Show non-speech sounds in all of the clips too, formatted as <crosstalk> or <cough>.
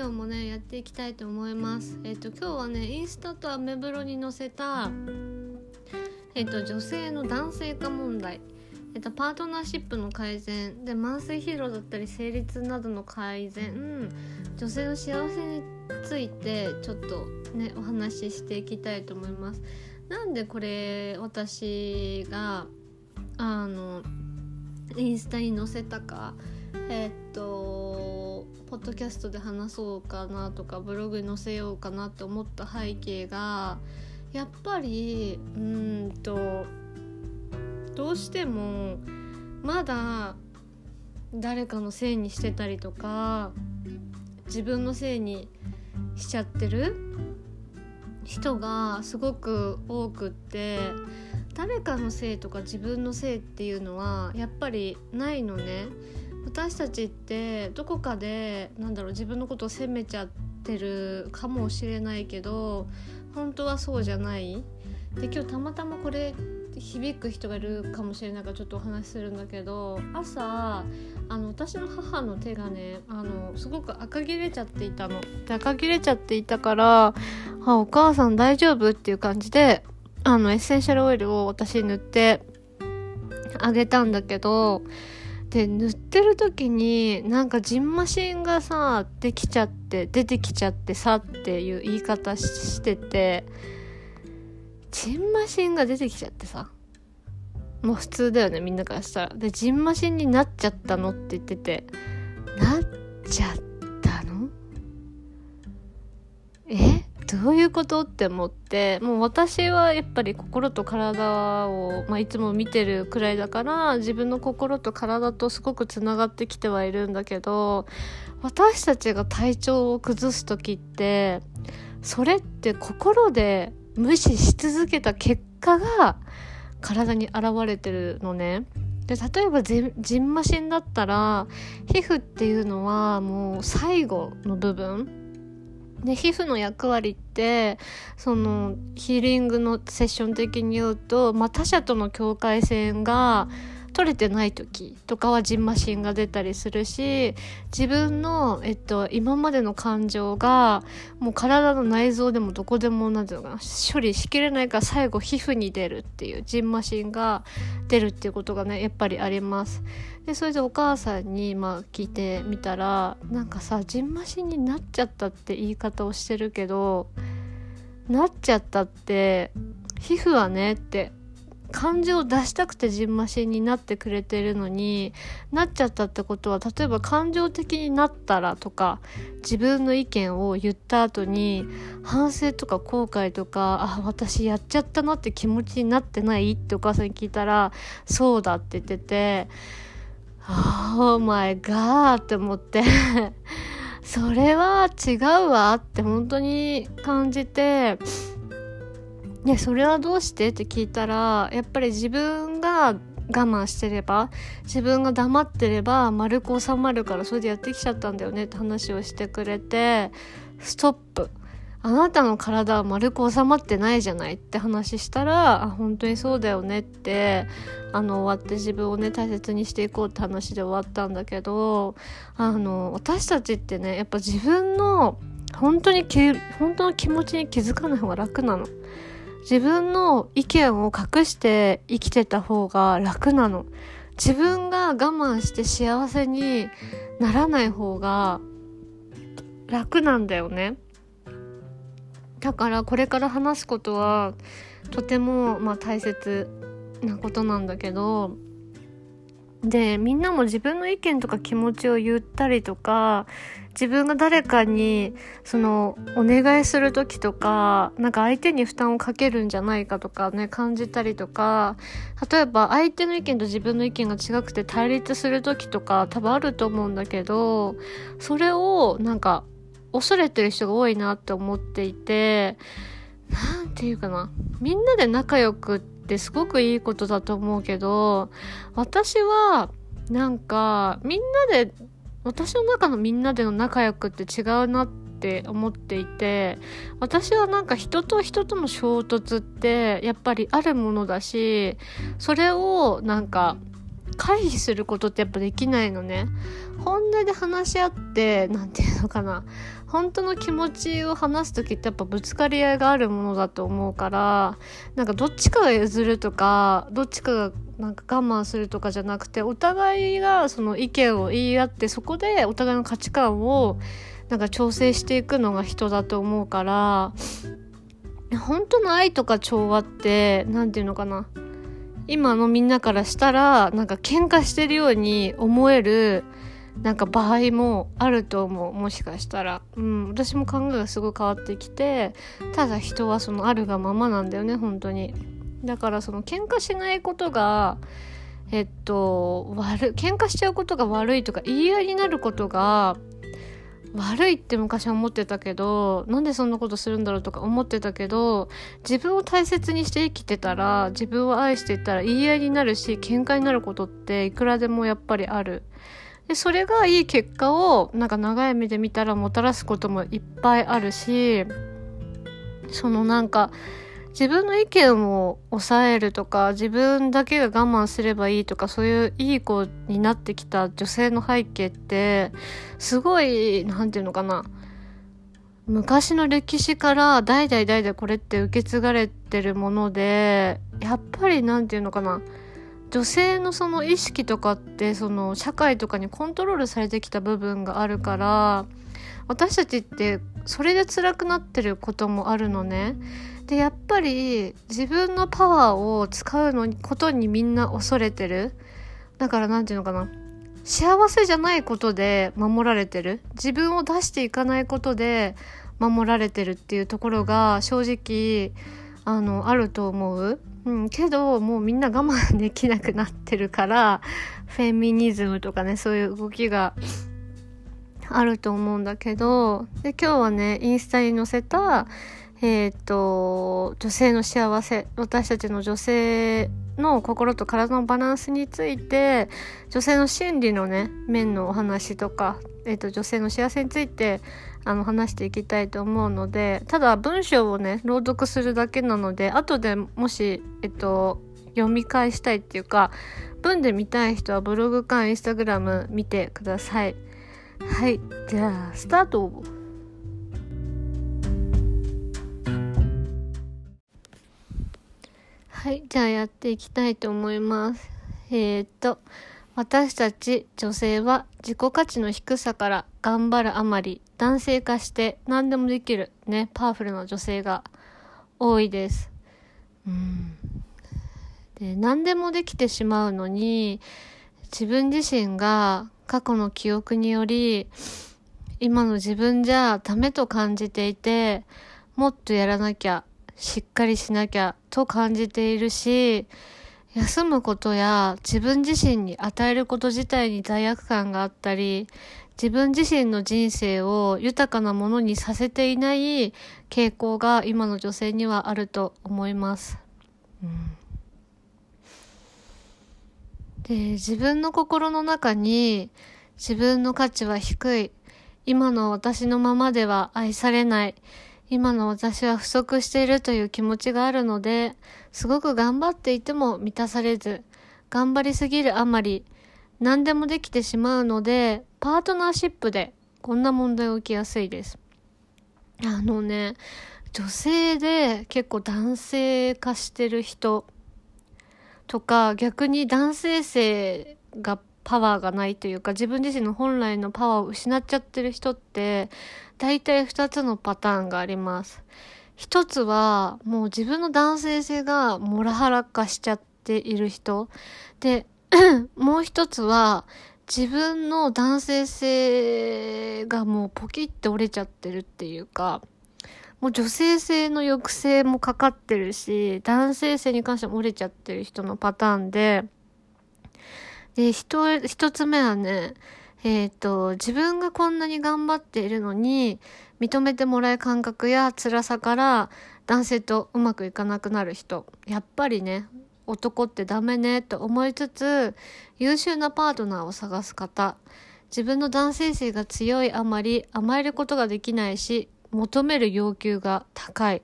今日もねやっていきたいと思います。えっ、と今日はねインスタとアメブロに載せたえっ、と女性の男性化問題。えっと、パートナーシップの改善。で慢性疲労だったり生理痛などの改善。女性の幸せについてちょっとねお話ししていきたいと思います。なんでこれ私があのインスタに載せたか。えー、っとポッドキャストで話そうかなとかブログに載せようかなって思った背景がやっぱりうんとどうしてもまだ誰かのせいにしてたりとか自分のせいにしちゃってる人がすごく多くって誰かのせいとか自分のせいっていうのはやっぱりないのね。私たちってどこかでなんだろう自分のことを責めちゃってるかもしれないけど本当はそうじゃないで今日たまたまこれ響く人がいるかもしれないからちょっとお話しするんだけど朝あの私の母の手がねあのすごく赤切れちゃっていたの。で赤切れちゃっていたから「あお母さん大丈夫?」っていう感じであのエッセンシャルオイルを私に塗ってあげたんだけどで塗ってる時になんかジンマシンがさできちゃって出てきちゃってさっていう言い方しててジンマシンが出てきちゃってさもう普通だよねみんなからしたら。でジンマシンになっちゃったのって言っててなっちゃったの？え？どういうことって思ってもう私はやっぱり心と体を、まあ、いつも見てるくらいだから自分の心と体とすごくつながってきてはいるんだけど私たちが体調を崩す時ってそれって心で無視し続けた結果が体に現れてるのね。で例えばじんましんだったら皮膚っていうのはもう最後の部分で皮膚の役割ってそのヒーリングのセッション的に言うと、まあ、他者との境界線が取れてない時とかはジンマシンが出たりするし自分の、えっと、今までの感情がもう体の内臓でもどこでもなんていうのかな処理しきれないから最後皮膚に出るっていうジンマシンが出るっていうことがねやっぱりあります。でそれでお母さんにまあ聞いてみたらなんかさジンマシンになっちゃったって言い方をしてるけどなっちゃったって皮膚はねって感情を出したくてジンマシンになってくれてるのになっちゃったってことは例えば感情的になったらとか自分の意見を言った後に反省とか後悔とかあ私やっちゃったなって気持ちになってないってお母さんに聞いたらそうだって言ってて「Oh my god」って思って <laughs> それは違うわって本当に感じて。でそれはどうして？って聞いたらやっぱり自分が我慢してれば自分が黙ってれば丸く収まるからそれでやってきちゃったんだよねって話をしてくれてストップあなたの体は丸く収まってないじゃないって話したらあ本当にそうだよねってあの終わって自分をね大切にしていこうって話で終わったんだけどあの私たちってねやっぱ自分の本当に本当の気持ちに気づかない方が楽なの。自分の意見を隠して生きてた方が楽なの。自分が我慢して幸せにならない方が楽なんだよね。だからこれから話すことはとてもまあ大切なことなんだけどでみんなも自分の意見とか気持ちを言ったりとか自分が誰かにそのお願いする時とかなんか相手に負担をかけるんじゃないかとかね感じたりとか例えば相手の意見と自分の意見が違くて対立する時とか多分あると思うんだけどそれをなんか恐れてる人が多いなって思っていて何て言うかなみんなで仲良くってすごくいいことだと思うけど私はなんかみんなで私の中のみんなでの仲良くって違うなって思っていて私はなんか人と人との衝突ってやっぱりあるものだしそれをなんか回避することってやっぱできないのね。本音で話し合って何て言うのかな。本当の気持ちを話す時ってやっぱぶつかり合いがあるものだと思うからなんかどっちかが譲るとかどっちかがなんか我慢するとかじゃなくてお互いがその意見を言い合ってそこでお互いの価値観をなんか調整していくのが人だと思うから本当の愛とか調和って何て言うのかな。今のみんなからしたらなんか喧嘩してるように思えるなんか場合もあると思う。もしかしたら、うん、私も考えがすごい変わってきてただ人はそのあるがままなんだよね本当に。だからその喧嘩しないことがえっと悪喧嘩しちゃうことが悪いとか言い合いになることが悪いって昔は思ってたけどなんでそんなことするんだろうとか思ってたけど自分を大切にして生きてたら自分を愛してたら言い合いになるし喧嘩になることっていくらでもやっぱりある。でそれがいい結果をなんか長い目で見たらもたらすこともいっぱいあるしそのなんか自分の意見を抑えるとか自分だけが我慢すればいいとかそういういい子になってきた女性の背景ってすごい何て言うのかな昔の歴史から代々代々これって受け継がれてるものでやっぱり何て言うのかな女性のその意識とかってその社会とかにコントロールされてきた部分があるから私たちってそれで辛くなってることもあるのね。でやっぱり自分のパワーを使うのことにみんな恐れてる。だから何て言うのかな。幸せじゃないことで守られてる。自分を出していかないことで守られてるっていうところが正直あのあると思う？うん、けどもうみんな我慢できなくなってるからフェミニズムとかねそういう動きがあると思うんだけどで今日はねインスタに載せたえっ、ー、と、女性の幸せ、私たちの女性の心と体のバランスについて、女性の心理のね、面のお話とか、えっ、ー、と、女性の幸せについて、あの、話していきたいと思うので、ただ文章をね、朗読するだけなので、後でもし、えっと、読み返したいっていうか、文で見たい人はブログかインスタグラム見てください。はい。じゃあ、スタートはい、じゃあやっていきたいと思います。えー、っと、私たち女性は自己価値の低さから頑張るあまり男性化して何でもできるね、パワフルな女性が多いです。うん。で、何でもできてしまうのに自分自身が過去の記憶により今の自分じゃダメと感じていてもっとやらなきゃしっかりしなきゃと感じているし、休むことや自分自身に与えること自体に罪悪感があったり、自分自身の人生を豊かなものにさせていない傾向が今の女性にはあると思います。うん、で自分の心の中に自分の価値は低い。今の私のままでは愛されない。今の私は不足しているという気持ちがあるので、すごく頑張っていても満たされず、頑張りすぎるあまり、何でもできてしまうので、パートナーシップでこんな問題を起きやすいです。あのね、女性で結構男性化してる人とか、逆に男性性がパワーがないというか、自分自身の本来のパワーを失っちゃってる人って、大体2つのパターンがあります。一つは、もう自分の男性性がモラハラ化しちゃっている人。で、<clears throat> もう一つは、自分の男性性がもうポキって折れちゃってるっていうか、もう女性性の抑制もかかってるし、男性性に関しても折れちゃってる人のパターンで、で、一、一つ目はね、えっ、ー、と、自分がこんなに頑張っているのに、認めてもらえ感覚や辛さから男性とうまくいかなくなる人。やっぱりね、男ってダメねと思いつつ、優秀なパートナーを探す方。自分の男性性が強いあまり甘えることができないし、求める要求が高い。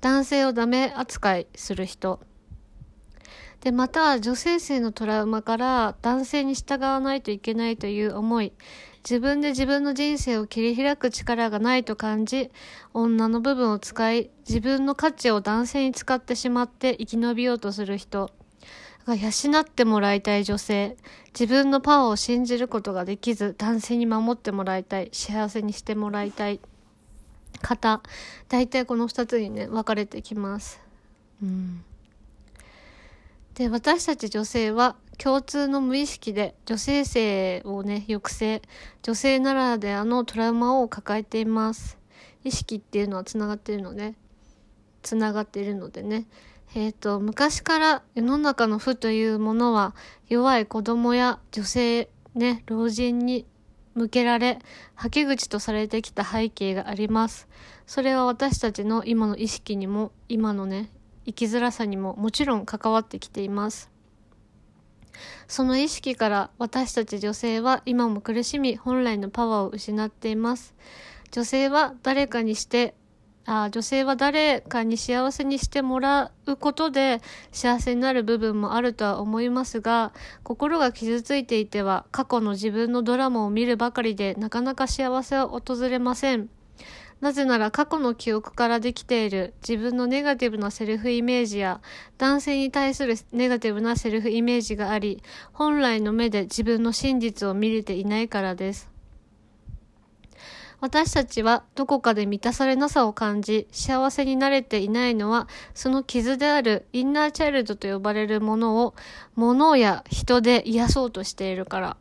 男性をダメ扱いする人。で、また女性性のトラウマから男性に従わないといけないという思い、自分で自分の人生を切り開く力がないと感じ、女の部分を使い、自分の価値を男性に使ってしまって生き延びようとする人。が養ってもらいたい女性。自分のパワーを信じることができず、男性に守ってもらいたい。幸せにしてもらいたい。方。大体この二つにね、分かれてきます。うん。で、私たち女性は共通の無意識で女性性をね、抑制、女性ならではのトラウマを抱えています。意識っていうのはつながっているので、つながっているのでね。えっ、ー、と、昔から世の中の負というものは弱い子供や女性、ね、老人に向けられ、はけ口とされてきた背景があります。それは私たちの今の意識にも、今のね、生きづらさにももちろん関わってきています。その意識から私たち女性は今も苦しみ本来のパワーを失っています。女性は誰かにしてあ女性は誰かに幸せにしてもらうことで幸せになる部分もあるとは思いますが心が傷ついていては過去の自分のドラマを見るばかりでなかなか幸せは訪れません。なぜなら過去の記憶からできている自分のネガティブなセルフイメージや男性に対するネガティブなセルフイメージがあり、本来の目で自分の真実を見れていないからです。私たちはどこかで満たされなさを感じ、幸せになれていないのは、その傷であるインナーチャイルドと呼ばれるものを、物や人で癒そうとしているから。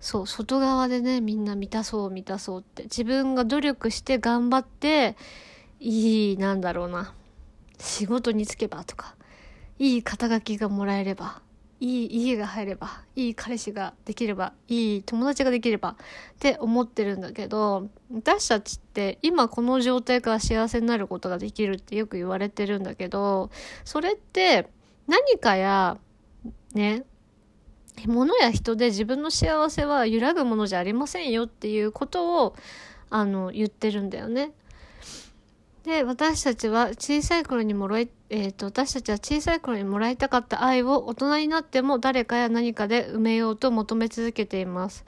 そう、外側でね、みんな満たそう満たそうって。自分が努力して頑張って、いい、なんだろうな。仕事に就けばとか、いい肩書きがもらえれば、いい家が入れば、いい彼氏ができれば、いい友達ができればって思ってるんだけど、私たちって今この状態から幸せになることができるってよく言われてるんだけど、それって何かや、ね、物や人で自分の幸せは揺らぐものじゃありませんよっていうことを、あの、言ってるんだよね。で、私たちは小さい頃にもらい、えっ、ー、と、私たちは小さい頃にもらいたかった愛を大人になっても誰かや何かで埋めようと求め続けています。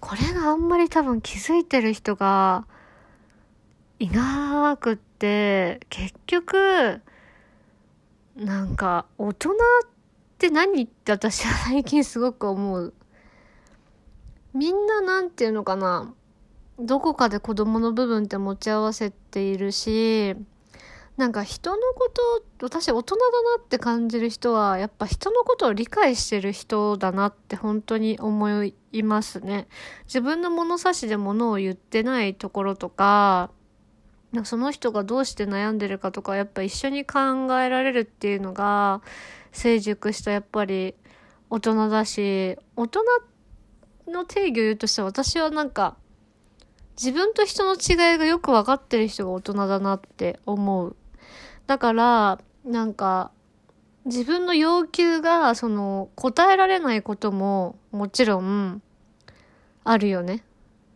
これがあんまり多分気づいてる人がいなくって、結局、なんか、大人ってって何って私は最近すごく思う。みんななんていうのかな。どこかで子供の部分って持ち合わせているし、なんか人のこと私大人だなって感じる人はやっぱ人のことを理解してる人だなって本当に思いますね。自分の物差しで物を言ってないところとか、その人がどうして悩んでるかとかやっぱ一緒に考えられるっていうのが成熟したやっぱり大人だし、大人の定義を言うとしたら私はなんか自分と人の違いがよく分かってる人が大人だなって思う。だから、なんか、自分の要求が、その、答えられないことも、もちろん、あるよね。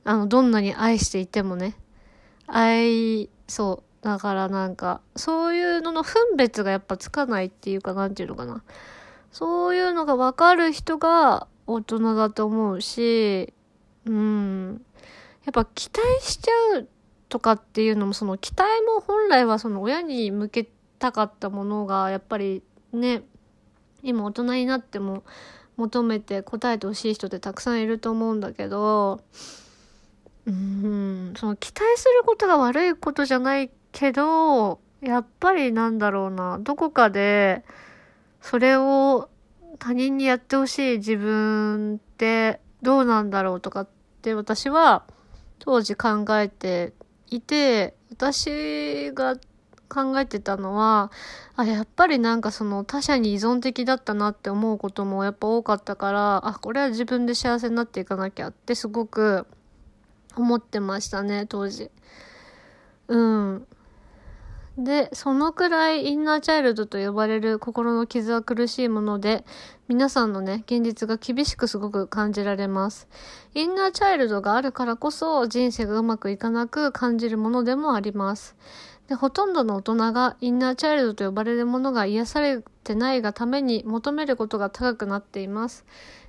あの、どんなに愛していてもね。愛、そう。だからなんか、そういうのの分別がやっぱつかないっていうか、なんていうのかな。そういうのがわかる人が大人だと思うし、うん。やっぱ期待しちゃうとかっていうのも、その期待も本来はその親に向けたかったものが、やっぱりね、今大人になっても求めて答えてほしい人ってたくさんいると思うんだけど、うん、その期待することが悪いことじゃないけど、やっぱりなんだろうな、どこかで、それを他人にやってほしい自分ってどうなんだろうとかって私は当時考えていて、私が考えてたのは、あ、やっぱりなんかその他者に依存的だったなって思うこともやっぱ多かったから、あ、これは自分で幸せになっていかなきゃってすごく思ってましたね、当時。うん。で、そのくらいインナーチャイルドと呼ばれる心の傷は苦しいもので、皆さんのね、現実が厳しくすごく感じられます。インナーチャイルドがあるからこそ人生がうまくいかなく感じるものでもあります。でほとんどの大人がインナーチャイルドと呼ばれるものが癒されてないがために求めることが高くなっています。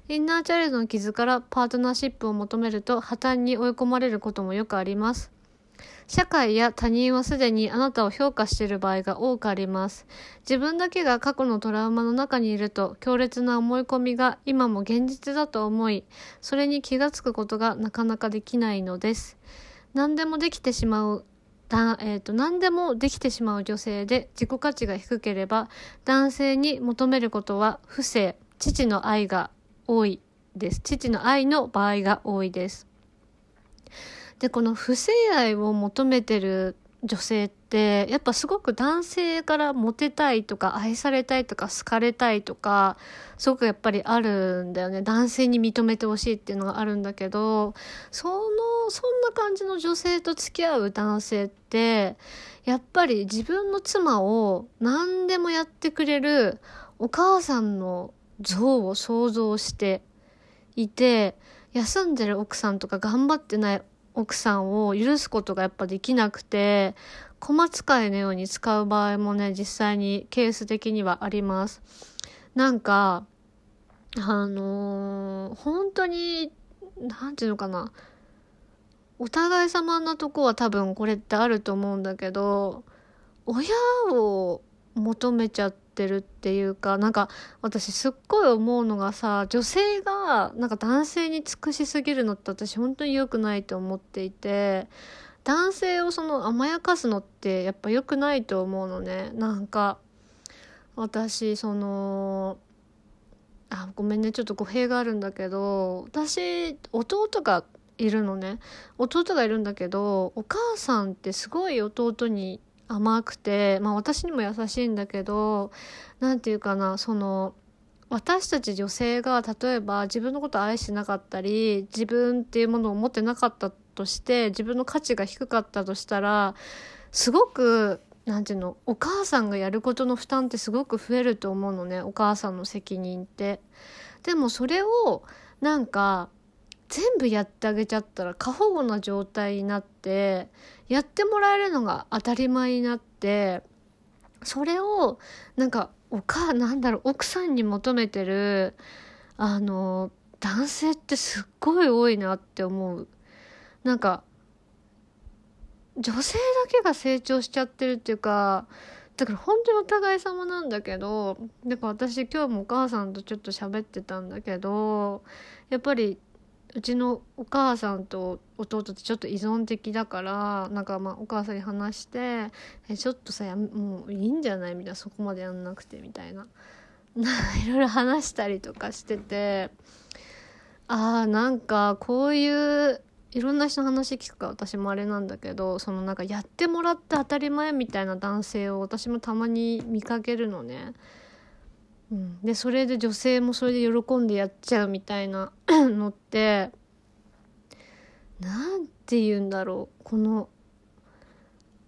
インナーチャイルドの傷からパートナーシップを求めると破綻に追い込まれることもよくあります。社会や他人はすでにあなたを評価している場合が多くあります。自分だけが過去のトラウマの中にいると強烈な思い込みが今も現実だと思い、それに気がつくことがなかなかできないのです。何でもできてしまうだえーと、何でもできてしまう女性で自己価値が低ければ男性に求めることは不正父の愛が多いです父の愛の場合が多いですでこの不正愛を求めてる女性ってやっぱすごく男性からモテたいとか愛されたいとか好かれたいとかすごくやっぱりあるんだよね。男性に認めてほしいっていうのがあるんだけどそのそんな感じの女性と付き合う男性ってやっぱり自分の妻を何でもやってくれるお母さんの像を想像していて休んでる奥さんとか頑張ってない奥さんを許すことがやっぱできなくて、小使いのように使う場合もね、実際にケース的にはあります。なんか、あのー、本当に、なんていうのかな。お互い様なとこは多分これってあると思うんだけど、親を求めちゃって、ってるっていうかなんか私すっごい思うのがさ女性がなんか男性に尽くしすぎるのって私本当に良くないと思っていて男性をその甘やかすのってやっぱ良くないと思うのね。なんか私そのあごめんねちょっと語弊があるんだけど私弟がいるのね。弟がいるんだけどお母さんってすごい弟に甘くて、まあ私にも優しいんだけど、なんていうかな、その、私たち女性が例えば自分のこと愛してなかったり、自分っていうものを持ってなかったとして、自分の価値が低かったとしたら、すごく、なんていうの、お母さんがやることの負担ってすごく増えると思うのね、お母さんの責任って。でもそれを、なんか、全部やってあげちゃったら過保護な状態になってやってもらえるのが当たり前になってそれをなんかお母なんだろう奥さんに求めてるあの男性ってすっごい多いなって思う。なんか女性だけが成長しちゃってるっていうかだから本当にお互い様なんだけどだか私今日もお母さんとちょっと喋ってたんだけどやっぱりうちのお母さんと弟ってちょっと依存的だからなんかまあお母さんに話して「えちょっとさもういいんじゃない?」みたいなそこまでやんなくてみたいな <laughs> いろいろ話したりとかしててああなんかこういういろんな人の話聞くか私もあれなんだけどそのなんかやってもらって当たり前みたいな男性を私もたまに見かけるのね。うん、でそれで女性もそれで喜んでやっちゃうみたいな <clears throat> のって何て言うんだろう。この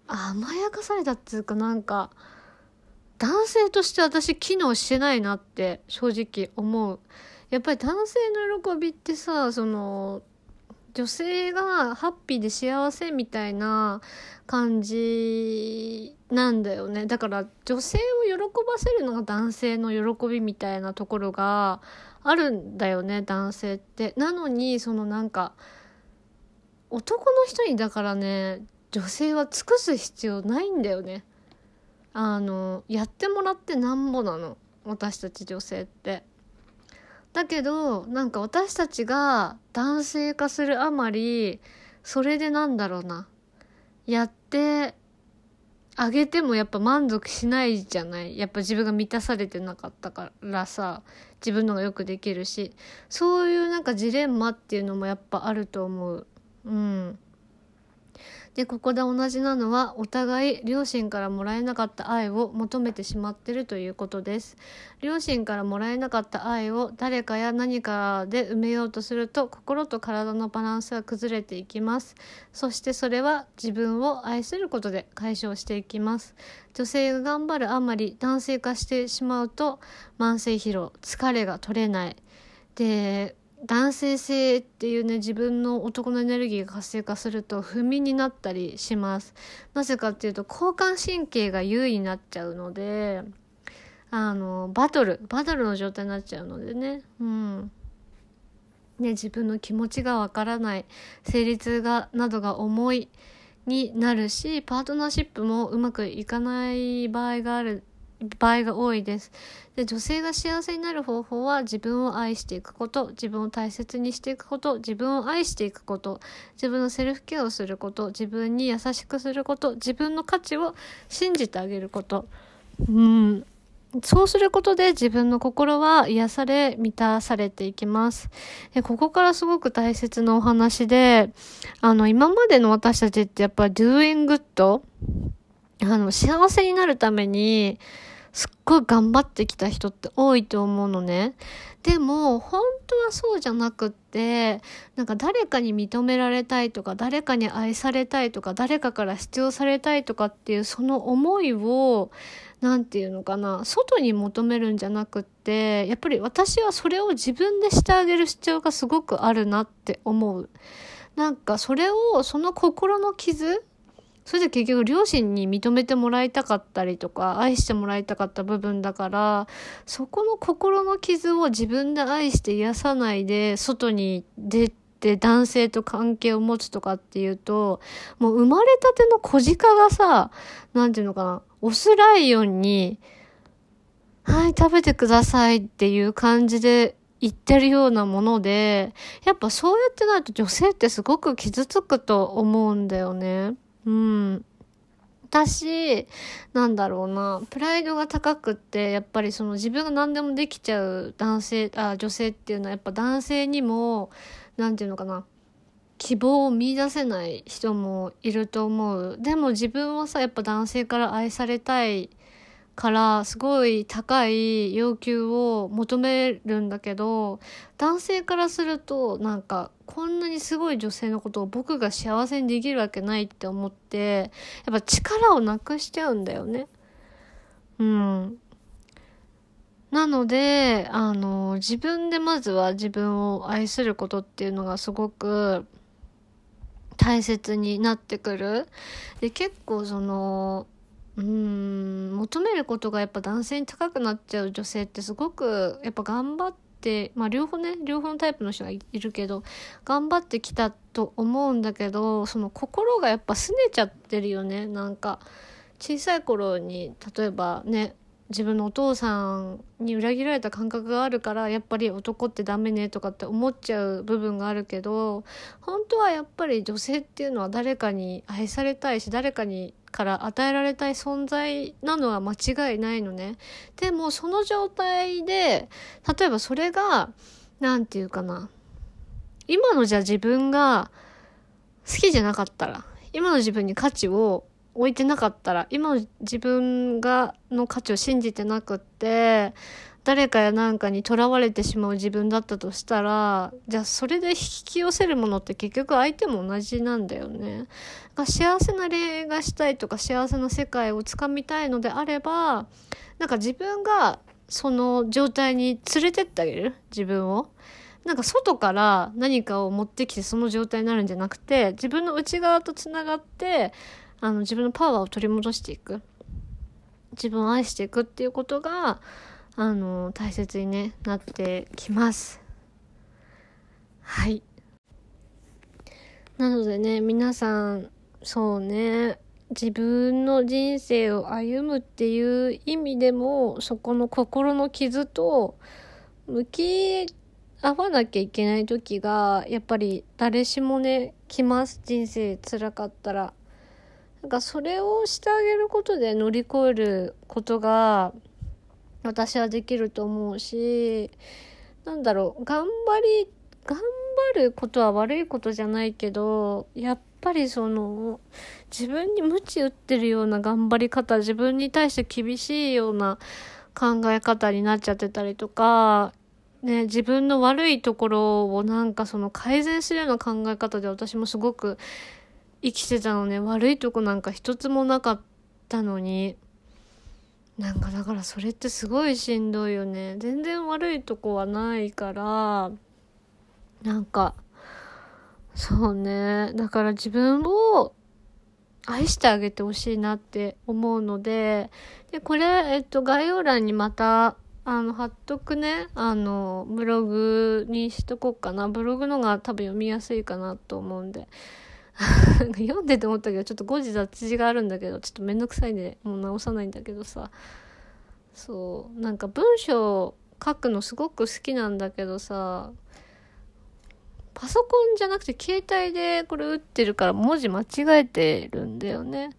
甘やかされたっていうかなんか男性として私機能してないなって正直思う。やっぱり男性の喜びってさその女性がハッピーで幸せみたいな感じなんだよね。だから女性を喜ばせるのが男性の喜びみたいなところがあるんだよね男性って。なのにそのなんか男の人にだからね女性は尽くす必要ないんだよね。あのやってもらってなんぼなの私たち女性って。だけどなんか私たちが男性化するあまりそれでなんだろうな。やってあげてもやっぱ満足しないじゃない。やっぱ自分が満たされてなかったからさ自分のがよくできるし。そういうなんかジレンマっていうのもやっぱあると思う。うん。でここで同じなのはお互い両親からもらえなかった愛を求めてしまってるということです。両親からもらえなかった愛を誰かや何かで埋めようとすると心と体のバランスが崩れていきます。そしてそれは自分を愛することで解消していきます。女性が頑張るあまり男性化してしまうと慢性疲労疲れが取れない。で男性性っていうね自分の男のエネルギーが活性化すると不眠になったりします。なぜかっていうと交感神経が優位になっちゃうのであのバトルバトルの状態になっちゃうのでね。うん。ね自分の気持ちがわからない生理痛がなどが重いになるしパートナーシップもうまくいかない場合がある場合が多いです。で、女性が幸せになる方法は自分を愛していくこと、自分を大切にしていくこと、自分を愛していくこと、自分のセルフケアをすること、自分に優しくすること、自分の価値を信じてあげること。うん。そうすることで自分の心は癒され、満たされていきます。でここからすごく大切なお話で、あの、今までの私たちってやっぱ doing good あの、幸せになるために、すっごい頑張ってきた人って多いと思うのね。でも、本当はそうじゃなくって、なんか誰かに認められたいとか、誰かに愛されたいとか、誰かから必要されたいとかっていうその思いを、なんていうのかな、外に求めるんじゃなくって、やっぱり私はそれを自分でしてあげる必要がすごくあるなって思う。なんかそれを、その心の傷それで結局両親に認めてもらいたかったりとか、愛してもらいたかった部分だから、そこの心の傷を自分で愛して癒さないで、外に出て男性と関係を持つとかっていうと、もう生まれたての小鹿がさ、なんていうのかな、オスライオンに、はい、食べてくださいっていう感じで言ってるようなもので、やっぱそうやってないと女性ってすごく傷つくと思うんだよね。うん。私、なんだろうな、プライドが高くって、やっぱりその自分が何でもできちゃう男性、あ、女性っていうのはやっぱ男性にも、なんていうのかな、希望を見出せない人もいると思う。でも自分はさ、やっぱ男性から愛されたいからすごい高い要求を求めるんだけど男性からするとなんかこんなにすごい女性のことを僕が幸せにできるわけないって思ってやっぱ力をなくしちゃうんだよね。うん。なので、あの、自分でまずは自分を愛することっていうのがすごく大切になってくる。で、結構その、うん求めることがやっぱ男性に高くなっちゃう女性ってすごくやっぱ頑張ってまあ両方ね両方のタイプの人がいるけど頑張ってきたと思うんだけどその心がやっぱ拗ねちゃってるよね。なんか小さい頃に例えばね自分のお父さんに裏切られた感覚があるからやっぱり男ってダメねとかって思っちゃう部分があるけど本当はやっぱり女性っていうのは誰かに愛されたいし誰かにから与えられたい存在なのは間違いないのね。でもその状態で例えばそれが何て言うかな今のじゃあ自分が好きじゃなかったら今の自分に価値を置いてなかったら、今の自分が、の価値を信じてなくって、誰かやなんかにとらわれてしまう自分だったとしたら、じゃあそれで引き寄せるものって結局相手も同じなんだよね。幸せな恋愛がしたいとか幸せな世界をつかみたいのであれば、なんか自分がその状態に連れてってあげる自分を。なんか外から何かを持ってきてその状態になるんじゃなくて、自分の内側と繋がって、あの自分のパワーを取り戻していく自分を愛していくっていうことがあの大切に、ね、なってきます。はい。なのでね皆さんそうね自分の人生を歩むっていう意味でもそこの心の傷と向き合わなきゃいけない時がやっぱり誰しもね来ます。人生辛かったら。なんかそれをしてあげることで乗り越えることが私はできると思うし、なんだろう、頑張り、頑張ることは悪いことじゃないけど、やっぱりその、自分に鞭打ってるような頑張り方、自分に対して厳しいような考え方になっちゃってたりとか、ね、自分の悪いところをなんかその改善するような考え方で私もすごく生きてたのね。悪いとこなんか一つもなかったのに。なんかだからそれってすごいしんどいよね全然悪いとこはないからなんか、そうね。だから自分を愛してあげてほしいなって思うので、で、これ、えっと、概要欄にまた、あの、貼っとくね、あの、ブログにしとこうかな。ブログのが多分読みやすいかなと思うんで。<laughs> 読んでて思ったけど、ちょっと誤字雑字があるんだけど、ちょっとめんどくさいんで、もう直さないんだけどさ。そう、なんか文章書くのすごく好きなんだけどさ、パソコンじゃなくて携帯でこれ打ってるから文字間違えてるんだよね。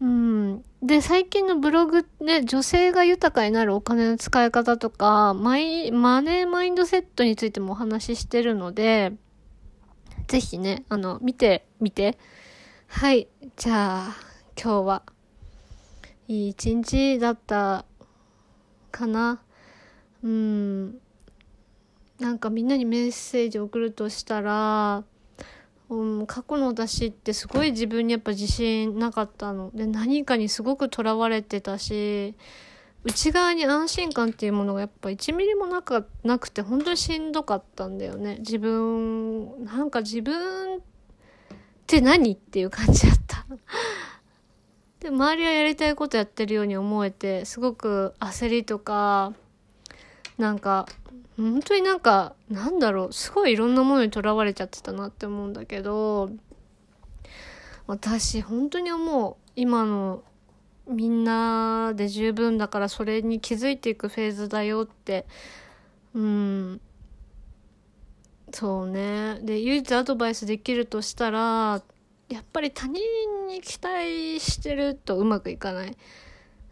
うん。で、最近のブログね、女性が豊かになるお金の使い方とか、マイ、マネーマインドセットについてもお話ししてるので、ぜひね、あの、見て、見て。はい。じゃあ、今日は、いい一日だったかな。うん。なんかみんなにメッセージ送るとしたら、うん、過去の私ってすごい自分にやっぱ自信なかったの。で、何かにすごくとらわれてたし、内側に安心感っていうものがやっぱ1ミリもなかなくて本当にしんどかったんだよね。自分、なんか自分って何っていう感じだった。<laughs> で、周りはやりたいことやってるように思えて、すごく焦りとか、なんか本当になんか、なんだろう、すごいいろんなものにとらわれちゃってたなって思うんだけど、私、本当に思う。今のみんなで十分だからそれに気づいていくフェーズだよって、うん。そうね。で、唯一アドバイスできるとしたら、やっぱり他人に期待してるとうまくいかない。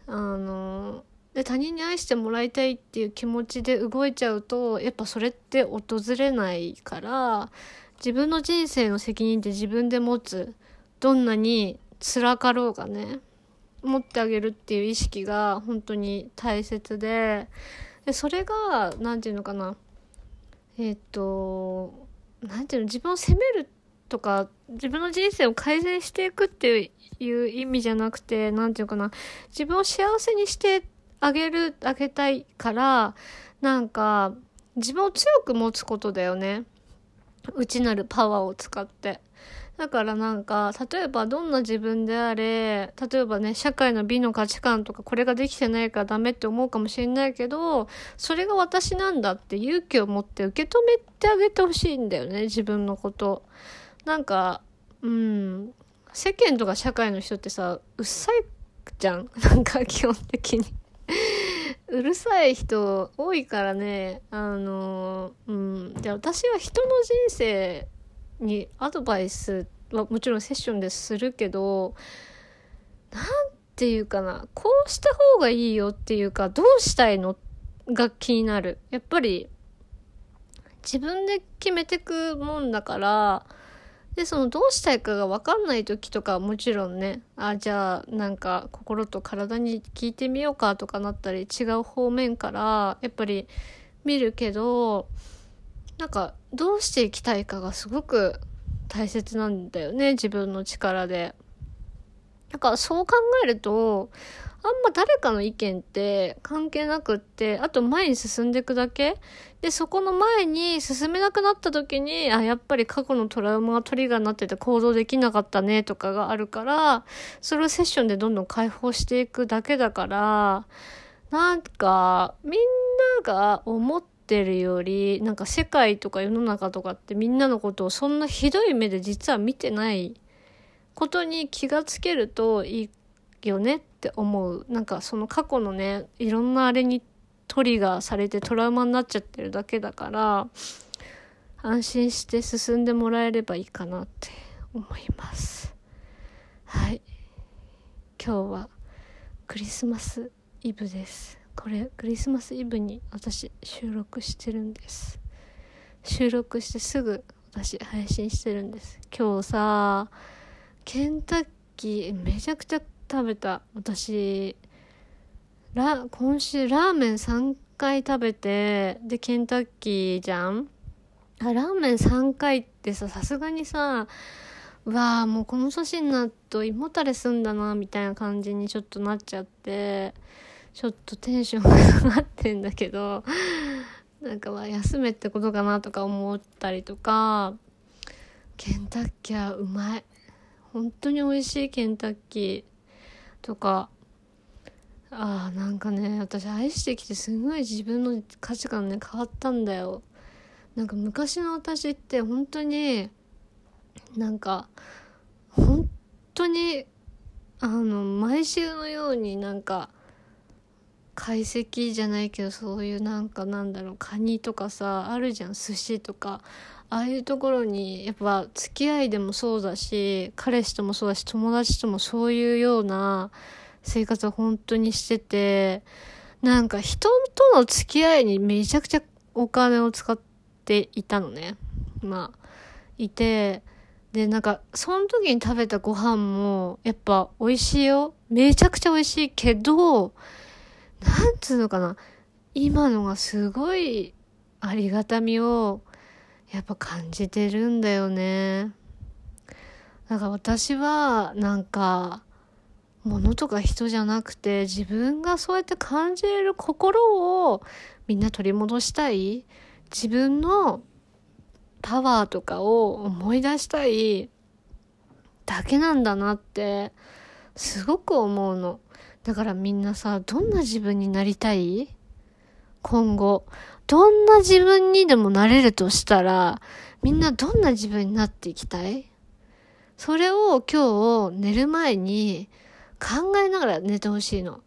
あの、で他人に愛してもらいたいっていう気持ちで動いちゃうとやっぱそれって訪れないから自分の人生の責任って自分で持つどんなに辛かろうがね持ってあげるっていう意識が本当に大切ででそれが何て言うのかなえっ、ー、と何て言うの自分を責めるとか自分の人生を改善していくっていう意味じゃなくて何て言うかな自分を幸せにしてあげる、あげたいから、なんか、自分を強く持つことだよね。内なるパワーを使って。だからなんか、例えばどんな自分であれ、例えばね、社会の美の価値観とかこれができてないからダメって思うかもしれないけど、それが私なんだって勇気を持って受け止めてあげてほしいんだよね、自分のこと。なんか、うん、世間とか社会の人ってさ、うっさいじゃん。<laughs> なんか基本的にうるさい人多いからね、あの、うん。で、私は人の人生にアドバイスはもちろんセッションでするけど、なんていうかな、こうした方がいいよっていうか、どうしたいのが気になる。やっぱり、自分で決めてくもんだから、で、そのどうしたいかが分かんない時とかもちろんね、あ、じゃあなんか心と体に聞いてみようかとかなったり違う方面からやっぱり見るけど、なんかどうしていきたいかがすごく大切なんだよね、自分の力で。だかそう考えると、あんま誰かの意見って関係なくって、あと前に進んでいくだけ？で、そこの前に進めなくなった時に、あ、やっぱり過去のトラウマがトリガーになってて行動できなかったねとかがあるから、それをセッションでどんどん解放していくだけだから、なんか、みんなが思ってるより、なんか世界とか世の中とかってみんなのことをそんなひどい目で実は見てないことに気がつけるといいよねって思う。なんかその過去のね、いろんなあれにトリガーされてトラウマになっちゃってるだけだから、安心して進んでもらえればいいかなって思います。はい。今日はクリスマスイブです。これクリスマスイブに私収録してるんです。収録してすぐ私配信してるんです。今日さ、ケンタッキーめちゃくちゃ食べた私ラ今週ラーメン3回食べてでケンタッキーじゃんあラーメン3回ってささすがにさうわあもうこの年になると胃もたれすんだなみたいな感じにちょっとなっちゃってちょっとテンションが下がってんだけどなんかまあ休めってことかなとか思ったりとかケンタッキーはうまい。本当に美味しいケンタッキーとか。ああなんかね私愛してきてすごい自分の価値観ね変わったんだよ。なんか昔の私って本当になんか本当にあの毎週のようになんか解析じゃないけどそういうなんかなんだろうカニとかさあるじゃん寿司とか。ああいうところにやっぱ付き合いでもそうだし彼氏ともそうだし友達ともそういうような生活を本当にしててなんか人との付き合いにめちゃくちゃお金を使っていたのね。まあいてでなんかその時に食べたご飯もやっぱ美味しいよ。めちゃくちゃ美味しいけどなんつうのかな、今のがすごいありがたみをやっぱ感じてるんだよね。だから私はなんか物とか人じゃなくて自分がそうやって感じれる心をみんな取り戻したい自分のパワーとかを思い出したいだけなんだなってすごく思うの。だからみんなさ、どんな自分になりたい？今後。どんな自分にでもなれるとしたら、みんなどんな自分になっていきたい？それを今日寝る前に考えながら寝てほしいの。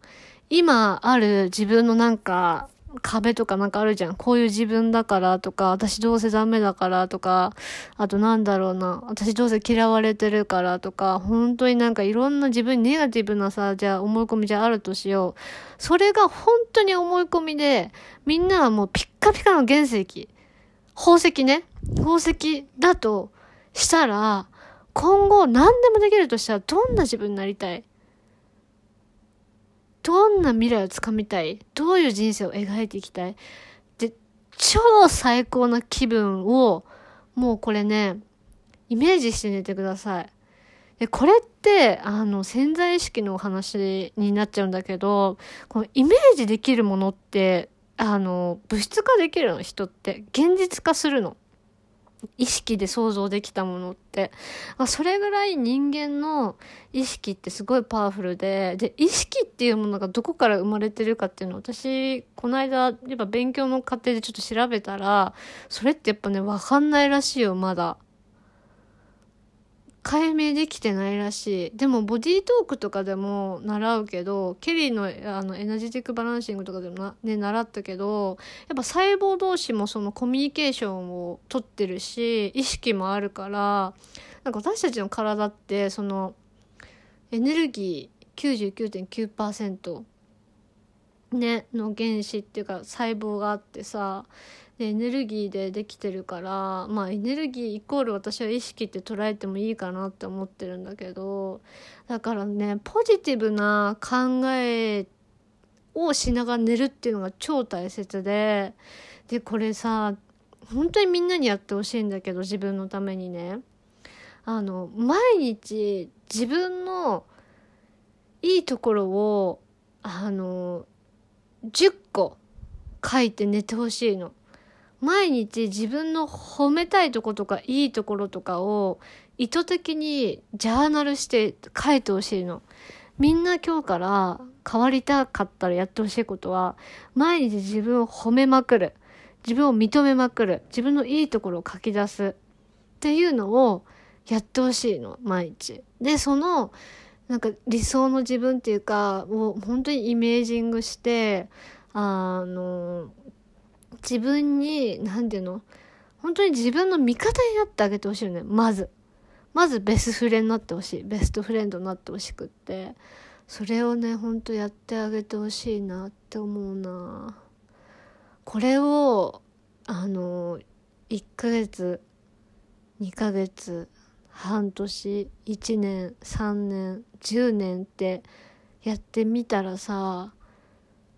今ある自分のなんか壁とかなんかあるじゃん。こういう自分だからとか、私どうせダメだからとか、あとなんだろうな、私どうせ嫌われてるからとか、本当になんかいろんな自分にネガティブなさ、じゃあ思い込みじゃあるとしよう。それが本当に思い込みで、みんなはもうピッカピカの原石、宝石ね、宝石だとしたら、今後何でもできるとしたらどんな自分になりたい？どんな未来をつかみたい？どういう人生を描いていきたい？で、超最高な気分を、もうこれね、イメージして寝てください。で、これって、あの、潜在意識のお話になっちゃうんだけど、このイメージできるものって、あの、物質化できるの、人って。現実化するの？意識で想像できたものって。あそれぐらい人間の意識ってすごいパワフルで、で、意識っていうものがどこから生まれてるかっていうのを私、この間、やっぱ勉強の過程でちょっと調べたら、それってやっぱね、わかんないらしいよ、まだ。解明できてないらしい。でも、ボディートークとかでも習うけど、ケリーのあのエナジティックバランシングとかでも、ね、習ったけど、やっぱ細胞同士もそのコミュニケーションをとってるし、意識もあるから、なんか私たちの体って、その、エネルギー99.9%ね、の原子っていうか細胞があってさ、でエネルギーでできてるからまあエネルギーイコール私は意識って捉えてもいいかなって思ってるんだけどだからねポジティブな考えをしながら寝るっていうのが超大切ででこれさ本当にみんなにやってほしいんだけど自分のためにね。あの毎日自分のいいところをあの10個書いて寝てほしいの。毎日自分の褒めたいとことかいいところとかを意図的にジャーナルして書いてほしいの。みんな今日から変わりたかったらやってほしいことは、毎日自分を褒めまくる。自分を認めまくる。自分のいいところを書き出す。っていうのをやってほしいの、毎日。で、その、なんか理想の自分っていうか、もう本当にイメージングして、あの、自分に、なんていうの？本当に自分の味方になってあげてほしいよね。まず。まずベストフレンドになってほしい。ベストフレンドになってほしくって。それをね、ほんとやってあげてほしいなって思うなこれを、あの、1ヶ月、2ヶ月、半年、1年、3年、10年ってやってみたらさ、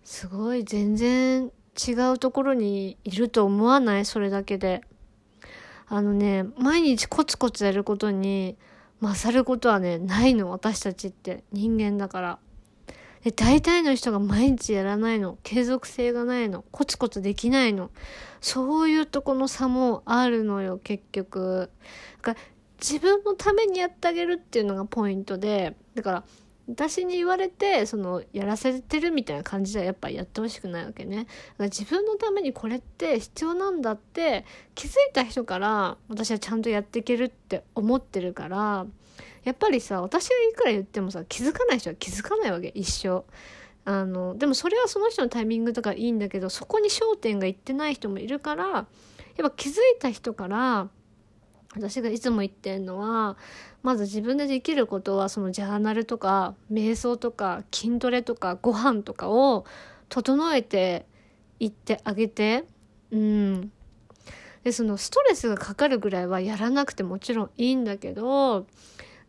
すごい全然違うところにいると思わない？それだけで。あのね、毎日コツコツやることに勝ることはね、ないの、私たちって。人間だから。で大体の人が毎日やらないの継続性がないのコツコツできないのそういうとこの差もあるのよ結局だから自分のためにやってあげるっていうのがポイントでだから私に言われてそのやらせてるみたいな感じではやっぱやってほしくないわけね。だから自分のためにこれって必要なんだって気づいた人から私はちゃんとやっていけるって思ってるからやっぱりさ私がいくら言ってもさ気づかない人は気づかないわけ一生。あのでもそれはその人のタイミングとかいいんだけどそこに焦点がいってない人もいるからやっぱ気づいた人から私がいつも言ってんのはまず自分でできることはそのジャーナルとか瞑想とか筋トレとかご飯とかを整えていってあげてうん。でそのストレスがかかるぐらいはやらなくてもちろんいいんだけど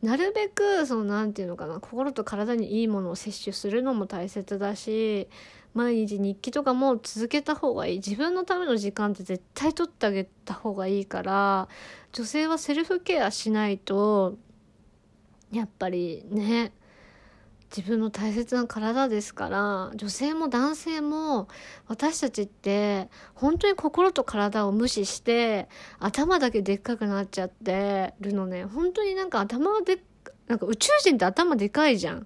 なるべくその何て言うのかな心と体にいいものを摂取するのも大切だし毎日日記とかも続けた方がいい。自分のための時間って絶対取ってあげた方がいいから女性はセルフケアしないとやっぱりね自分の大切な体ですから女性も男性も私たちって本当に心と体を無視して頭だけでっかくなっちゃってるのね。本当になんか頭でなんか宇宙人って頭でかいじゃん。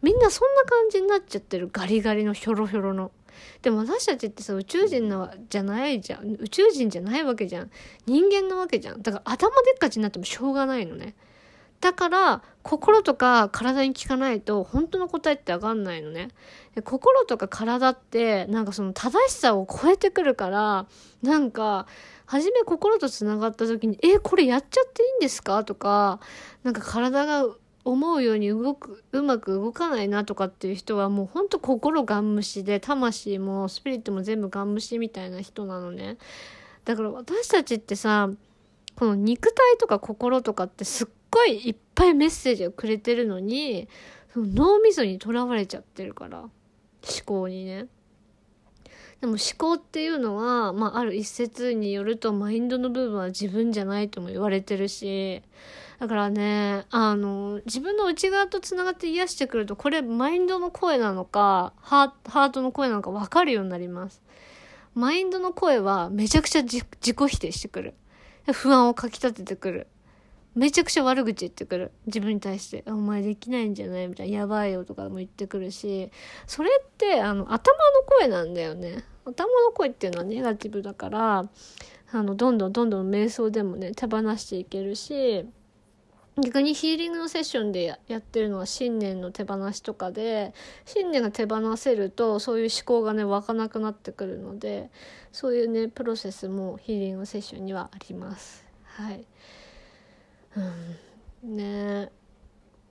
みんなそんな感じになっちゃってる。ガリガリのヒョロヒョロの。でも私たちってさ宇宙人なじゃないじゃん。宇宙人じゃないわけじゃん。人間なわけじゃん。だから頭でっかちになってもしょうがないのね。だから心とか体に効かないと本当の答えってわかんないのね。心とか体ってなんかその正しさを超えてくるからなんか初め心とつながった時に「えこれやっちゃっていいんですか?」とかなんか体が思うように動くうまく動かないなとかっていう人はもうほんと心がん虫で魂もスピリットも全部がん虫みたいな人なのね。だから私たちってさこの肉体とか心とかってすっごいいっぱいメッセージをくれてるのにその脳みそにとらわれちゃってるから思考にね。でも思考っていうのは、まあ、ある一説によるとマインドの部分は自分じゃないとも言われてるしだからねあの自分の内側とつながって癒してくるとこれマインドの声なのかハートの声なのか分かるようになります。マインドの声はめちゃくちゃ自己否定してくる。不安をかきたててくる。めちゃくちゃ悪口言ってくる。自分に対して。お前できないんじゃない？みたいな。やばいよとかも言ってくるし。それって、あの、頭の声なんだよね。頭の声っていうのはネガティブだから、あの、どんどんどんどん瞑想でもね、手放していけるし、逆にヒーリングのセッションでやってるのは信念の手放しとかで信念が手放せるとそういう思考がね湧かなくなってくるのでそういうねプロセスもヒーリングセッションにはあります。はいうん。ね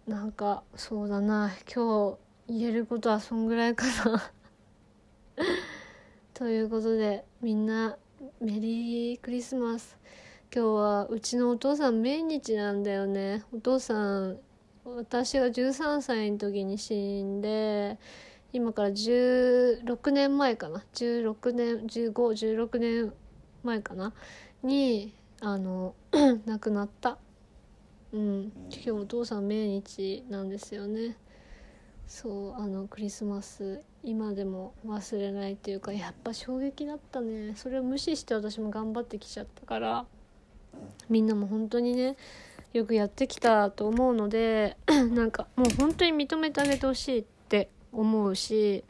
なんかそうだな。今日言えることはそんぐらいかな。<laughs> ということでみんなメリークリスマス。今日はうちのお父さん命日なんだよね。お父さん私が13歳の時に死んで今から16年前かな。16年1516年前かな。にあの <clears throat> 亡くなった。うん。今日お父さん。命日なんですよねそうあのクリスマス今でも忘れないっていうかやっぱ衝撃だったね。それを無視して私も頑張ってきちゃったからみんなも本当にねよくやってきたと思うので <clears throat> なんかもう本当に認めてあげてほしいって思うし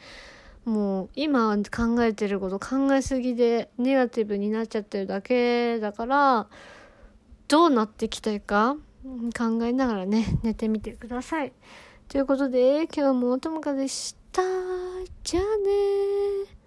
もう今考えてること考えすぎでネガティブになっちゃってるだけだからどうなっていきたいか考えながらね、寝てみてください。ということで、今日もともかでした。じゃあね